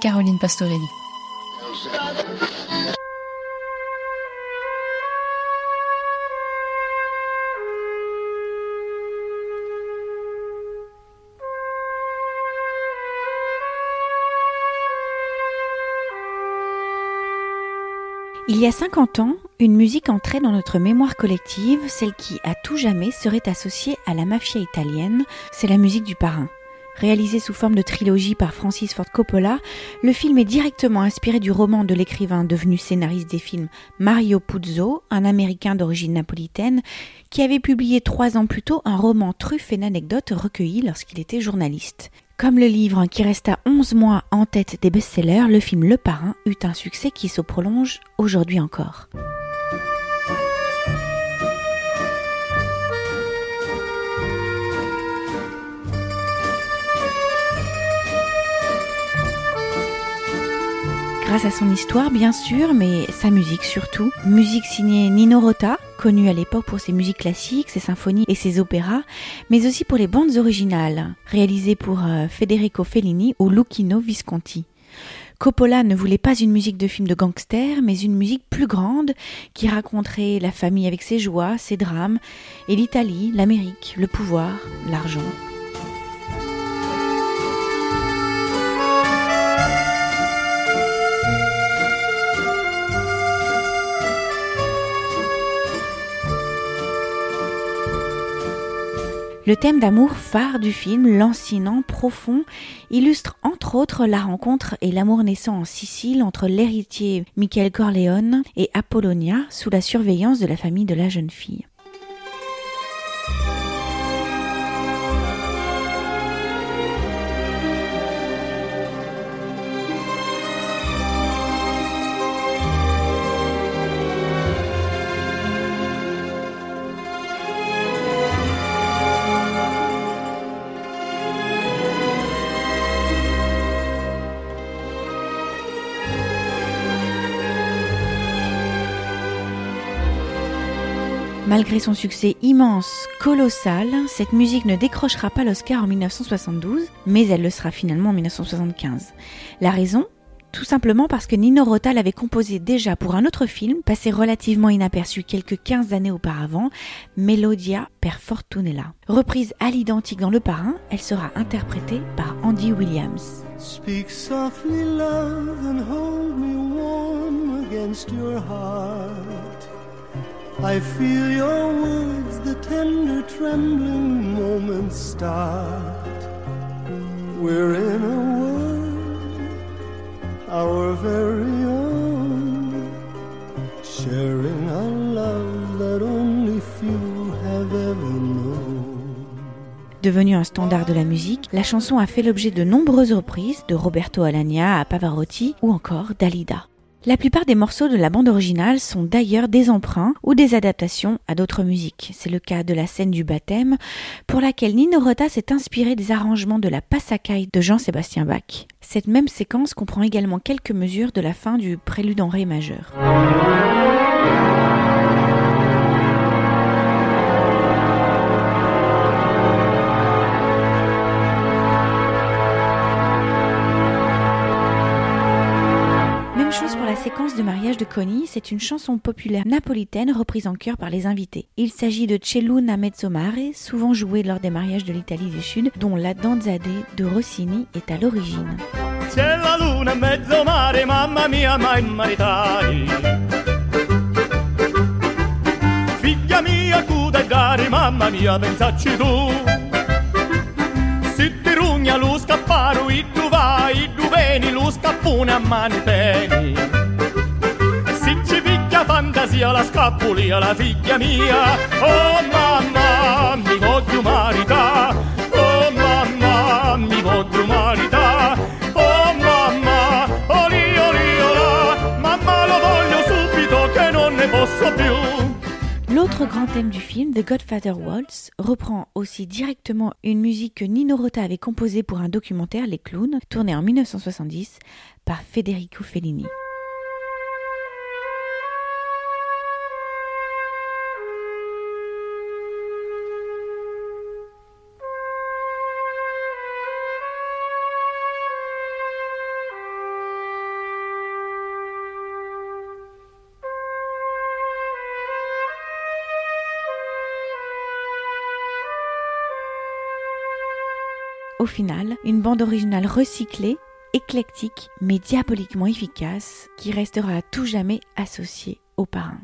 Caroline Pastorelli. Il y a 50 ans, une musique entrait dans notre mémoire collective, celle qui, à tout jamais, serait associée à la mafia italienne, c'est la musique du parrain. Réalisé sous forme de trilogie par Francis Ford Coppola, le film est directement inspiré du roman de l'écrivain devenu scénariste des films Mario Puzo, un Américain d'origine napolitaine, qui avait publié trois ans plus tôt un roman truffé d'anecdotes recueillies lorsqu'il était journaliste. Comme le livre qui resta 11 mois en tête des best-sellers, le film Le Parrain eut un succès qui se prolonge aujourd'hui encore. grâce à son histoire bien sûr, mais sa musique surtout. Musique signée Nino Rota, connu à l'époque pour ses musiques classiques, ses symphonies et ses opéras, mais aussi pour les bandes originales, réalisées pour euh, Federico Fellini ou Lucchino Visconti. Coppola ne voulait pas une musique de film de gangster, mais une musique plus grande qui raconterait la famille avec ses joies, ses drames, et l'Italie, l'Amérique, le pouvoir, l'argent. Le thème d'amour phare du film, lancinant, profond, illustre entre autres la rencontre et l'amour naissant en Sicile entre l'héritier Michael Corleone et Apollonia sous la surveillance de la famille de la jeune fille. Malgré son succès immense, colossal, cette musique ne décrochera pas l'Oscar en 1972, mais elle le sera finalement en 1975. La raison? Tout simplement parce que Nino Rota l'avait composé déjà pour un autre film, passé relativement inaperçu quelques 15 années auparavant, Melodia per Fortunella. Reprise à l'identique dans Le Parrain, elle sera interprétée par Andy Williams. I feel your words, the tender trembling moments start. We're in a world, our very own, sharing a love that only few have ever known. Devenue un standard de la musique, la chanson a fait l'objet de nombreuses reprises, de Roberto Alagna à Pavarotti ou encore Dalida. La plupart des morceaux de la bande originale sont d'ailleurs des emprunts ou des adaptations à d'autres musiques. C'est le cas de la scène du baptême, pour laquelle Nino Rota s'est inspiré des arrangements de la Passacaille de Jean-Sébastien Bach. Cette même séquence comprend également quelques mesures de la fin du prélude en ré majeur. De Connie, c'est une chanson populaire napolitaine reprise en chœur par les invités. Il s'agit de Celluna Mezzomare, souvent jouée lors des mariages de l'Italie du Sud, dont la danzade de Rossini est à l'origine. I tu vai, i tu. L'autre grand thème du film, The Godfather Waltz, reprend aussi directement une musique que Nino Rota avait composée pour un documentaire Les Clowns, tourné en 1970 par Federico Fellini. Au final une bande originale recyclée, éclectique, mais diaboliquement efficace, qui restera à tout jamais associée au parrain.